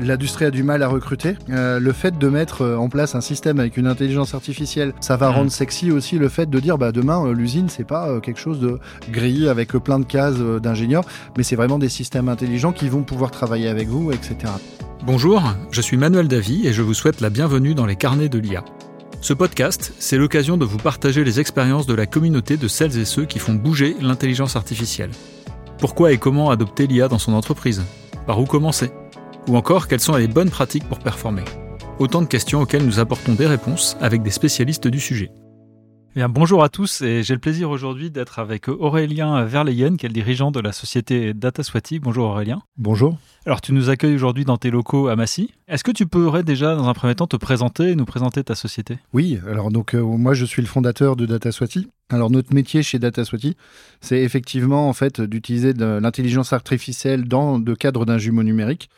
L'industrie a du mal à recruter. Euh, le fait de mettre euh, en place un système avec une intelligence artificielle, ça va Mm. rendre sexy aussi le fait de dire bah demain euh, l'usine c'est pas quelque chose de gris avec plein de cases d'ingénieurs, mais c'est vraiment des systèmes intelligents qui vont pouvoir travailler avec vous, etc. Bonjour, je suis Manuel Davy et je vous souhaite la bienvenue dans les carnets de l'IA. Ce podcast, c'est l'occasion de vous partager les expériences de la communauté de celles et ceux qui font bouger l'intelligence artificielle. Pourquoi et comment adopter l'IA dans son entreprise? Par où commencer? Ou encore, quelles sont les bonnes pratiques pour performer? Autant de questions auxquelles nous apportons des réponses avec des spécialistes du sujet. Eh Bien, bonjour à tous et j'ai le plaisir aujourd'hui d'être avec Aurélien Verleyen, qui est le dirigeant de la société DataSwati. Bonjour Aurélien. Bonjour. Alors, tu nous accueilles aujourd'hui dans tes locaux à Massy. Est-ce que tu pourrais déjà, dans un premier temps, te présenter et nous présenter ta société? Oui, alors donc euh, moi je suis le fondateur de DataSwati. Alors notre métier chez DataSwati, c'est effectivement en fait d'utiliser de l'intelligence artificielle dans le cadre d'un jumeau numérique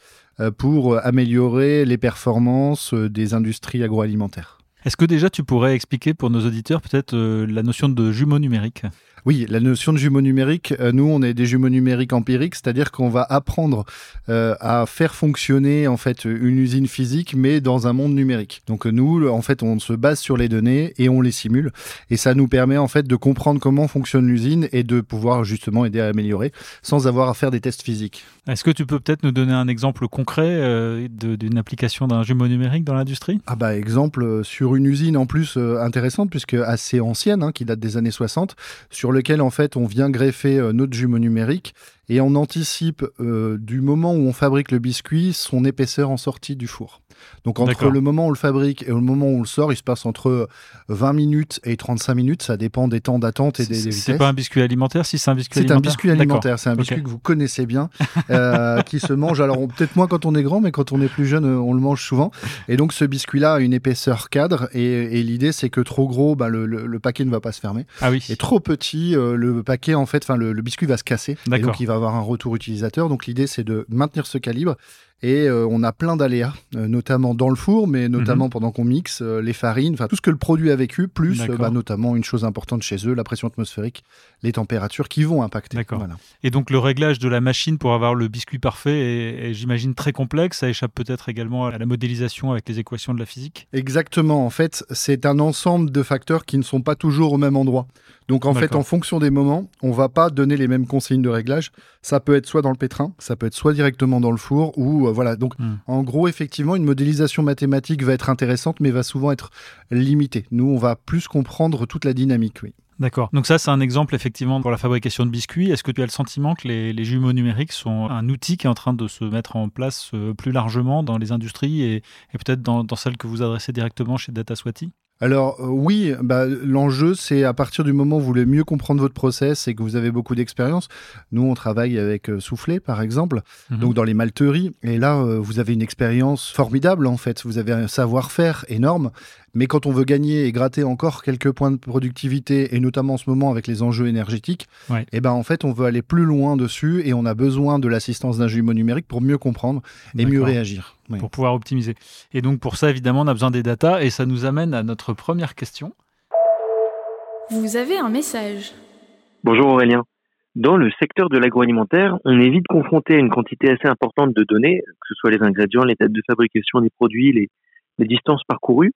pour améliorer les performances euh, des industries agroalimentaires. Est-ce que déjà tu pourrais expliquer pour nos auditeurs peut-être euh, la notion de jumeau numérique? Oui, la notion de jumeau numérique, euh, nous on est des jumeaux numériques empiriques, c'est-à-dire qu'on va apprendre euh, à faire fonctionner en fait une usine physique mais dans un monde numérique. Donc nous en fait on se base sur les données et on les simule et ça nous permet en fait de comprendre comment fonctionne l'usine et de pouvoir justement aider à améliorer sans avoir à faire des tests physiques. Est-ce que tu peux peut-être nous donner un exemple concret euh, d'une application d'un jumeau numérique dans l'industrie? Ah bah exemple sur une usine en plus intéressante puisque assez ancienne hein, qui date des années 60 sur lequel en fait on vient greffer euh, notre jumeau numérique et on anticipe euh, du moment où on fabrique le biscuit son épaisseur en sortie du four. Donc entre le moment où on le fabrique et le moment où on le sort, il se passe entre 20 minutes et 35 minutes, ça dépend des temps d'attente et des, vitesses. c'est pas un biscuit alimentaire Si c'est un biscuit C'est un alimentaire biscuit alimentaire, c'est un biscuit que vous connaissez bien, euh, qui se mange. Alors peut-être moins quand on est grand, mais quand on est plus jeune, euh, on le mange souvent. Et donc ce biscuit-là a une épaisseur cadre, et, et l'idée c'est que trop gros, bah, le, le- le paquet ne va pas se fermer. Ah oui. Et trop petit, euh, le paquet en fait, enfin le, le biscuit va se casser. Et donc il va avoir un retour utilisateur. Donc l'idée c'est de maintenir ce calibre. Et euh, on a plein d'aléas, euh, notamment dans le four, mais notamment pendant qu'on mixe euh, les farines, enfin tout ce que le produit a vécu, plus bah, notamment une chose importante chez eux, la pression atmosphérique, les températures qui vont impacter. D'accord. Voilà. Et donc le réglage de la machine pour avoir le biscuit parfait est, est, j'imagine, très complexe. Ça échappe peut-être également à la modélisation avec les équations de la physique. Exactement. En fait, c'est un ensemble de facteurs qui ne sont pas toujours au même endroit. Donc, en fait, en fonction des moments, on va pas donner les mêmes consignes de réglage. Ça peut être soit dans le pétrin, ça peut être soit directement dans le four, ou voilà. Donc, Hmm. en gros, effectivement, une modélisation mathématique va être intéressante, mais va souvent être limitée. Nous, on va plus comprendre toute la dynamique. Oui. D'accord. Donc ça, c'est un exemple effectivement pour la fabrication de biscuits. Est-ce que tu as le sentiment que les, les jumeaux numériques sont un outil qui est en train de se mettre en place euh, plus largement dans les industries et, et peut-être dans, dans celles que vous adressez directement chez DataSwati Alors euh, oui, bah, l'enjeu c'est à partir du moment où vous voulez mieux comprendre votre process et que vous avez beaucoup d'expérience. Nous on travaille avec euh, Soufflé par exemple, Mhm. donc dans les malteries. Et là euh, vous avez une expérience formidable en fait. Vous avez un savoir-faire énorme. Mais quand on veut gagner et gratter encore quelques points de productivité et notamment en ce moment avec les enjeux énergétiques, Ouais. et ben en fait on veut aller plus loin dessus et on a besoin de l'assistance d'un jumeau numérique pour mieux comprendre et mieux réagir. Oui. pour pouvoir optimiser. Et donc pour ça, évidemment, on a besoin des datas et ça nous amène à notre première question. Vous avez un message. Bonjour Aurélien. Dans le secteur de l'agroalimentaire, on est vite confronté à une quantité assez importante de données, que ce soit les ingrédients, les dates de fabrication des produits, les, les distances parcourues.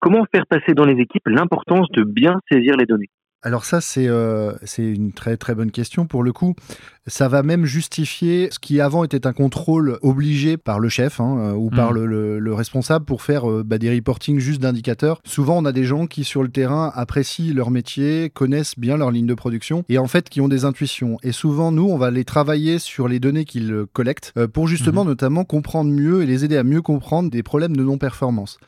Comment faire passer dans les équipes l'importance de bien saisir les données Alors ça, c'est euh, c'est une très très bonne question pour le coup. Ça va même justifier ce qui avant était un contrôle obligé par le chef hein, euh, ou par Mhm. le, le- le responsable pour faire euh, bah, des reportings juste d'indicateurs. Souvent, on a des gens qui sur le terrain apprécient leur métier, connaissent bien leur ligne de production et en fait qui ont des intuitions. Et souvent, nous, on va les travailler sur les données qu'ils collectent euh, pour justement notamment comprendre mieux et les aider à mieux comprendre des problèmes de non-performance.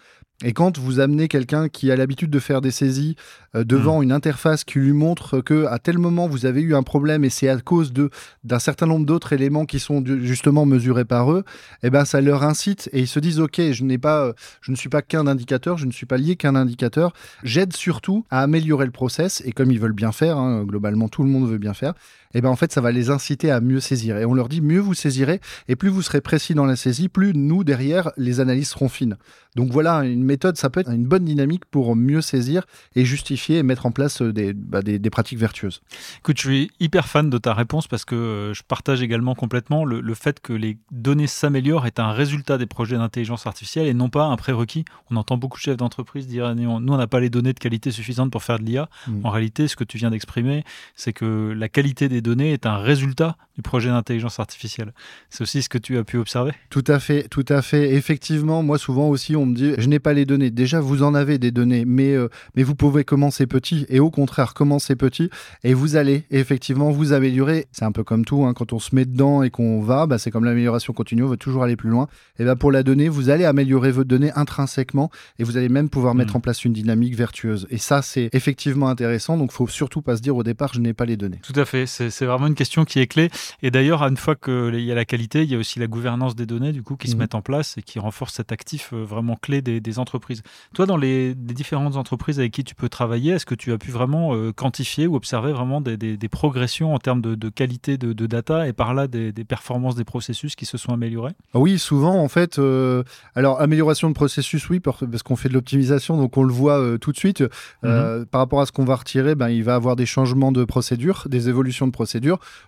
Et quand vous amenez quelqu'un qui a l'habitude de faire des saisies euh, devant une interface qui lui montre que à tel moment vous avez eu un problème et c'est à cause de d'un certain nombre d'autres éléments qui sont justement mesurés par eux, eh ben ça leur incite et ils se disent ok je n'ai pas euh, je ne suis pas qu'un indicateur, je ne suis pas lié qu'un indicateur. J'aide surtout à améliorer le process et comme ils veulent bien faire, hein, globalement tout le monde veut bien faire, et ben en fait ça va les inciter à mieux saisir. Et on leur dit mieux vous saisirez et plus vous serez précis dans la saisie, plus nous derrière les analyses seront fines. Donc voilà, une méthode, ça peut être une bonne dynamique pour mieux saisir et justifier et mettre en place euh, bah, des, des, pratiques vertueuses. Écoute, je suis hyper fan de ta réponse parce que euh, je partage également complètement le, le fait que les données s'améliorent est un résultat des projets d'intelligence artificielle et non pas un prérequis. On entend beaucoup de chefs d'entreprise dire ah, nous, on n'a pas les données de qualité suffisante pour faire de l'IA. Mm. En réalité, ce que tu viens d'exprimer, c'est que la qualité des données est un résultat du projet d'intelligence artificielle. C'est aussi ce que tu as pu observer? Tout à fait, tout à fait. Effectivement, moi souvent aussi, on me dit, je n'ai pas les données. Déjà, vous en avez des données, mais, euh, mais vous pouvez commencer petit. Et au contraire, commencer petit. Et vous allez effectivement vous améliorer. C'est un peu comme tout, hein. quand on se met dedans et qu'on va, bah, c'est comme l'amélioration continue, on veut toujours aller plus loin. Et bah, pour la donnée, vous allez améliorer votre donnée intrinsèquement et vous allez même pouvoir mettre hmm. en place une dynamique vertueuse. Et ça, c'est effectivement intéressant. Donc, faut surtout pas se dire au départ, je n'ai pas les données. Tout à fait. C'est vraiment une question qui est clé. Et d'ailleurs, une fois qu'il y a la qualité, il y a aussi la gouvernance des données, du coup, qui se hmm. mettent en place et qui renforce cet actif euh, vraiment clé des, entreprises. Toi, dans les, différentes entreprises avec qui tu peux travailler, est-ce que tu as pu vraiment euh, quantifier ou observer vraiment des, progressions en termes de, qualité de, data et par là des, performances des processus qui se sont améliorés Oui, souvent en fait. Euh, alors amélioration de processus, oui, parce qu'on fait de l'optimisation, donc on le voit euh, tout de suite. Mhm. Par rapport à ce qu'on va retirer, ben, il va avoir des changements de procédure, des évolutions de procédure,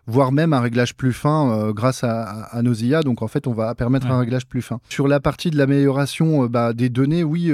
voire même un réglage plus fin grâce à, nos IA. Donc en fait, on va permettre un réglage plus fin. Sur la partie de l'amélioration bah, des données, oui,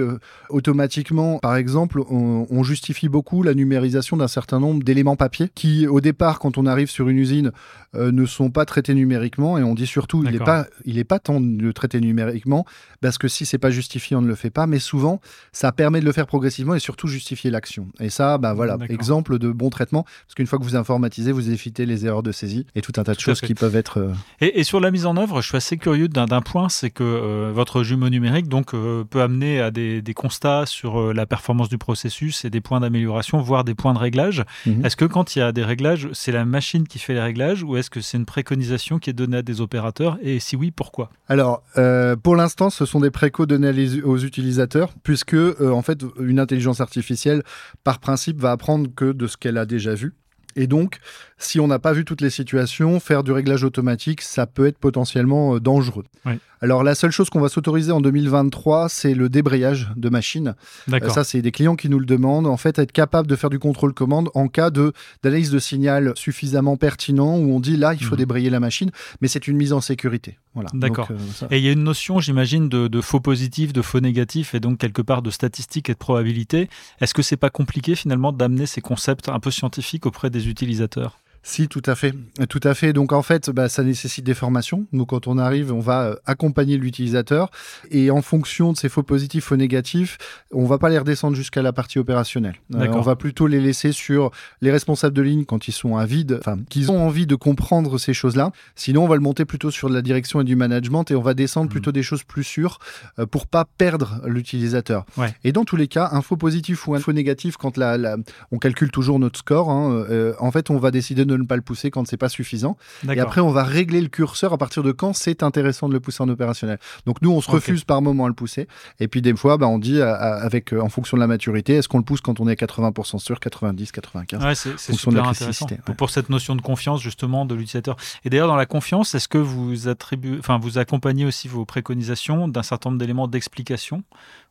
automatiquement, par exemple, on, justifie beaucoup la numérisation d'un certain nombre d'éléments papier qui, au départ, quand on arrive sur une usine, euh, ne sont pas traités numériquement. Et on dit surtout, il n'est pas, il est pas temps de le traiter numériquement parce que si c'est pas justifié, on ne le fait pas. Mais souvent, ça permet de le faire progressivement et surtout justifier l'action. Et ça, bah voilà, exemple de bon traitement, parce qu'une fois que vous informatisez, vous les erreurs de saisie et tout un tas de choses qui peuvent être. Euh, et, sur la mise en œuvre, je suis assez curieux d'un point, c'est que euh, votre jumeau numérique donc peut amener à des, des constats sur la performance du processus et des points d'amélioration, voire des points de réglage. Mhm. Est-ce que quand il y a des réglages, c'est la machine qui fait les réglages ou est-ce que c'est une préconisation qui est donnée à des opérateurs? Et si oui, pourquoi? Alors, euh, pour l'instant, ce sont des précos donnés aux utilisateurs, puisque euh, en fait, une intelligence artificielle, par principe, va apprendre que de ce qu'elle a déjà vu. Et donc, si on n'a pas vu toutes les situations, faire du réglage automatique, ça peut être potentiellement euh, dangereux. Alors la seule chose qu'on va s'autoriser en 2023, c'est le débrayage de machines. Euh, ça, c'est des clients qui nous le demandent. En fait, être capable de faire du contrôle commande en cas d'analyse de signal suffisamment pertinent où on dit là, il faut mhm. débrayer la machine, mais c'est une mise en sécurité. Voilà. D'accord. Euh, et il y a une notion, j'imagine, de, de, faux positif, de faux négatif, et donc quelque part de statistique et de probabilité. Est-ce que c'est pas compliqué finalement d'amener ces concepts un peu scientifiques auprès des utilisateurs si, tout à fait. Tout à fait. Donc, en fait, bah, ça nécessite des formations. Nous, quand on arrive, on va euh, accompagner l'utilisateur. Et en fonction de ces faux positifs, faux négatifs, on va pas les redescendre jusqu'à la partie opérationnelle. Euh, on va plutôt les laisser sur les responsables de ligne quand ils sont avides, enfin, qu'ils ont envie de comprendre ces choses-là. Sinon, on va le monter plutôt sur la direction et du management et on va descendre mmh. plutôt des choses plus sûres euh, pour pas perdre l'utilisateur. Et dans tous les cas, un faux positif ou un faux négatif, quand la, on calcule toujours notre score, hein, en fait, on va décider de ne pas le pousser quand c'est pas suffisant. Et après, on va régler le curseur à partir de quand c'est intéressant de le pousser en opérationnel. Donc nous, on se refuse par moment à le pousser. Et puis des fois, bah, on dit avec euh, en fonction de la maturité, est-ce qu'on le pousse quand on est à 80% sûr, 90, 95 ouais, C'est super intéressant pour cette notion de confiance justement de l'utilisateur. Et d'ailleurs, dans la confiance, est-ce que vous attribuez, enfin, vous accompagnez aussi vos préconisations d'un certain nombre d'éléments d'explication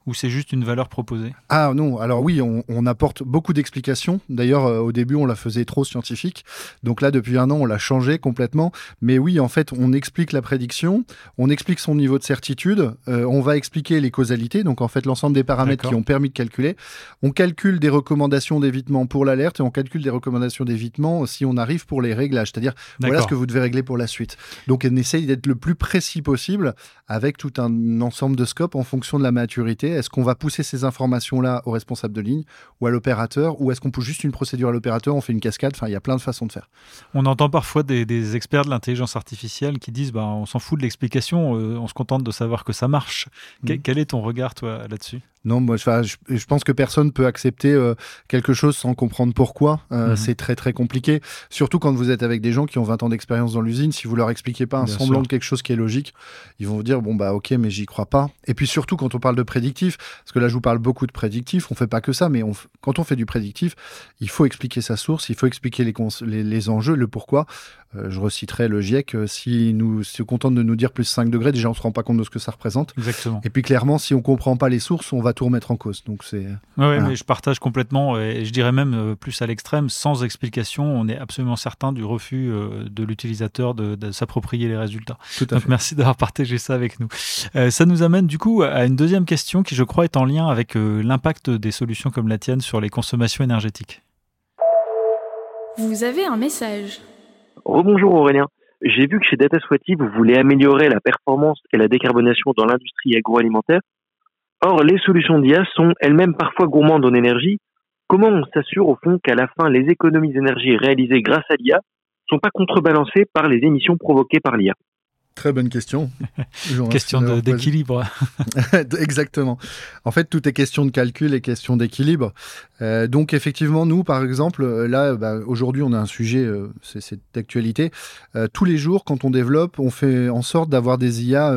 ou c'est juste une valeur proposée? Ah non, alors oui, on, apporte beaucoup d'explications. D'ailleurs, euh, au début, on la faisait trop scientifique. Donc là, depuis un an, on l'a changé complètement. Mais oui, en fait, on explique la prédiction, on explique son niveau de certitude, euh, on va expliquer les causalités, donc en fait l'ensemble des paramètres qui ont permis de calculer. On calcule des recommandations d'évitement pour l'alerte et on calcule des recommandations d'évitement si on arrive pour les réglages. C'est-à-dire, voilà ce que vous devez régler pour la suite. Donc on essaye d'être le plus précis possible avec tout un ensemble de scopes en fonction de la maturité est-ce qu'on va pousser ces informations-là au responsable de ligne ou à l'opérateur Ou est-ce qu'on pousse juste une procédure à l'opérateur, on fait une cascade Enfin, il y a plein de façons de faire. On entend parfois des, experts de l'intelligence artificielle qui disent bah, on s'en fout de l'explication, euh, on se contente de savoir que ça marche. Mmh. Quel est ton regard, toi, là-dessus? Non, moi, je, pense que personne peut accepter euh, quelque chose sans comprendre pourquoi. Euh, mhm. C'est très très compliqué. Surtout quand vous êtes avec des gens qui ont 20 ans d'expérience dans l'usine. Si vous leur expliquez pas un semblant de quelque chose qui est logique, ils vont vous dire bon bah ok, mais j'y crois pas. Et puis surtout quand on parle de prédictif, parce que là je vous parle beaucoup de prédictif, on fait pas que ça, mais quand on fait du prédictif, il faut expliquer sa source, il faut expliquer les, les, enjeux, le pourquoi. Euh, je reciterai le GIEC. si nous se contente de nous dire plus 5 degrés, déjà on se rend pas compte de ce que ça représente. Exactement. Et puis clairement, si on comprend pas les sources, on va tout remettre en cause. Donc c'est. Oui, mais je partage complètement, et je dirais même euh, plus à l'extrême, sans explication, on est absolument certain du refus euh, de l'utilisateur de, s'approprier les résultats. Tout à Donc merci d'avoir partagé ça avec nous. Euh, ça nous amène du coup à une deuxième question qui, je crois, est en lien avec l'impact des solutions comme la tienne sur les consommations énergétiques. Vous avez un message. Rebonjour Aurélien. J'ai vu que chez DataSwati, vous voulez améliorer la performance et la décarbonation dans l'industrie agroalimentaire. Or, les solutions d'IA sont elles-mêmes parfois gourmandes en énergie. Comment on s'assure au fond qu'à la fin, les économies d'énergie réalisées grâce à l'IA sont pas contrebalancées par les émissions provoquées par l'IA Très bonne question. question d'équilibre. Exactement. En fait, tout est question de calcul et question d'équilibre. Euh, donc, effectivement, nous, par exemple, euh, là, bah, aujourd'hui, on a un sujet, euh, c'est d'actualité. tous les jours, quand on développe, on fait en sorte d'avoir des IA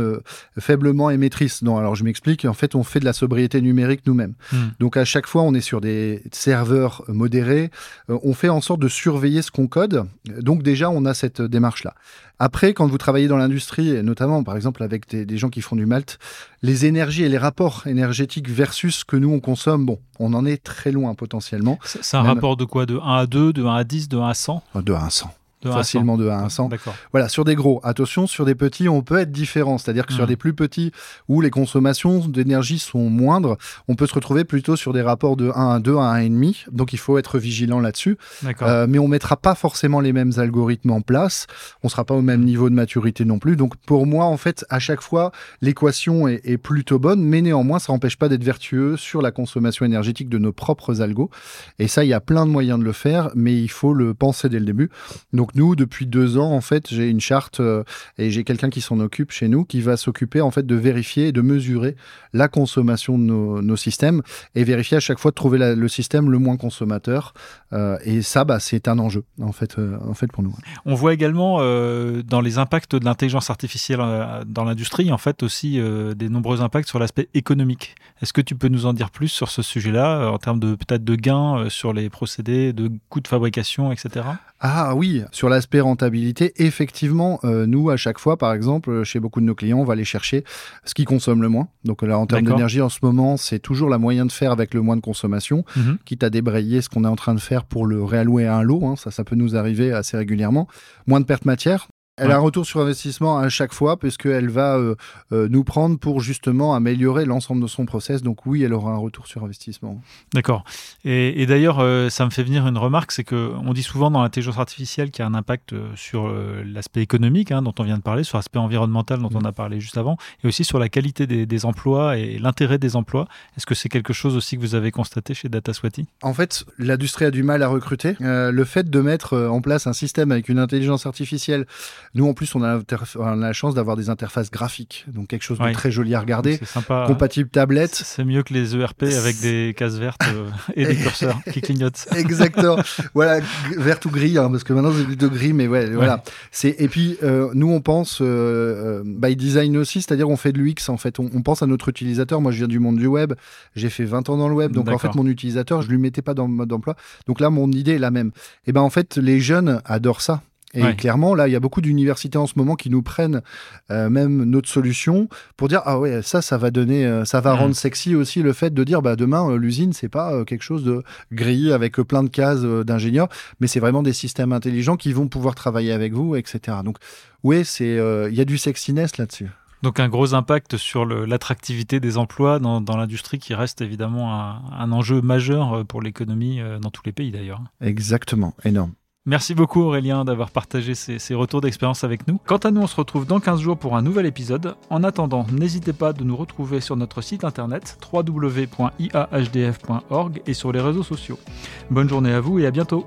faiblement émettrices. Non, alors je m'explique. En fait, on fait de la sobriété numérique nous-mêmes. Hmm. Donc, à chaque fois, on est sur des serveurs modérés. on fait en sorte de surveiller ce qu'on code. Donc, déjà, on a cette démarche-là. Après, quand vous travaillez dans l'industrie, et notamment par exemple avec des, gens qui font du malt, les énergies et les rapports énergétiques versus ce que nous on consomme, bon, on en est très loin potentiellement. C'est un rapport de quoi? De 1 à 2, de 1 à 10, de 1 à 100 De 1 à 100 facilement de 1 à 100. Voilà, sur des gros. Attention, sur des petits, on peut être différent. C'est-à-dire que sur mmh. des plus petits, où les consommations d'énergie sont moindres, on peut se retrouver plutôt sur des rapports de 1 à 2 à 1,5. Donc il faut être vigilant là-dessus. Euh, mais on mettra pas forcément les mêmes algorithmes en place. On sera pas au même niveau de maturité non plus. Donc pour moi, en fait, à chaque fois, l'équation est, est, plutôt bonne, mais néanmoins, ça n'empêche pas d'être vertueux sur la consommation énergétique de nos propres algos. Et ça, il y a plein de moyens de le faire, mais il faut le penser dès le début. Donc nous, depuis deux ans, en fait, j'ai une charte euh, et j'ai quelqu'un qui s'en occupe chez nous qui va s'occuper en fait de vérifier et de mesurer la consommation de nos, systèmes et vérifier à chaque fois de trouver le système le moins consommateur. Euh, et ça, bah, c'est un enjeu en fait, euh, en fait pour nous. On voit également dans les impacts de l'intelligence artificielle dans l'industrie, en fait aussi des nombreux impacts sur l'aspect économique. Est-ce que tu peux nous en dire plus sur ce sujet-là en termes de peut-être de gains sur les procédés, de coûts de fabrication, etc. Ah oui, sur l'aspect rentabilité, effectivement, euh, nous, à chaque fois, par exemple, chez beaucoup de nos clients, on va aller chercher ce qui consomme le moins. Donc là, en termes d'énergie, en ce moment, c'est toujours la moyen de faire avec le moins de consommation, mhm. quitte à débrayer ce qu'on est en train de faire pour le réallouer à un lot. Hein. ça, ça peut nous arriver assez régulièrement. Moins de pertes matière, elle a un retour sur investissement à chaque fois, puisqu'elle va euh, euh, nous prendre pour justement améliorer l'ensemble de son process. Donc oui, elle aura un retour sur investissement. D'accord. Et, d'ailleurs, euh, ça me fait venir une remarque, c'est qu'on dit souvent dans l'intelligence artificielle qu'il y a un impact sur l'aspect économique, hein, dont on vient de parler, sur l'aspect environnemental dont on mm. a parlé juste avant, et aussi sur la qualité des, emplois et l'intérêt des emplois. Est-ce que c'est quelque chose aussi que vous avez constaté chez DataSwati En fait, l'industrie a du mal à recruter. le fait de mettre en place un système avec une intelligence artificielle nous, en plus, on a, la chance d'avoir des interfaces graphiques, donc quelque chose de très joli à regarder. C'est sympa. Compatible tablette. C'est mieux que les ERP avec des cases vertes euh, et des curseurs qui clignotent. Exactement. voilà, verte ou gris, hein, parce que maintenant c'est plutôt gris, mais ouais, voilà. C'est et puis euh, nous, on pense euh, by design aussi, c'est-à-dire on fait de l'UX en fait. On, pense à notre utilisateur. Moi, je viens du monde du web. J'ai fait 20 ans dans le web, donc en fait, mon utilisateur, je lui mettais pas dans le mode d'emploi. Donc là, mon idée est la même. Et ben en fait, les jeunes adorent ça. Et clairement, là, il y a beaucoup d'universités en ce moment qui nous prennent euh, même notre solution pour dire ah ouais, ça, ça va donner, euh, ça va rendre sexy aussi le fait de dire bah demain euh, l'usine c'est pas quelque chose de gris avec plein de cases d'ingénieurs, mais c'est vraiment des systèmes intelligents qui vont pouvoir travailler avec vous, etc. Donc oui, c'est il y a du sexiness là-dessus. Donc un gros impact sur l'attractivité des emplois dans, dans l'industrie qui reste évidemment un, un enjeu majeur pour l'économie dans tous les pays d'ailleurs. Exactement, énorme. Merci beaucoup Aurélien d'avoir partagé ces, retours d'expérience avec nous. Quant à nous, on se retrouve dans 15 jours pour un nouvel épisode. En attendant, n'hésitez pas de nous retrouver sur notre site internet www.iahdf.org et sur les réseaux sociaux. Bonne journée à vous et à bientôt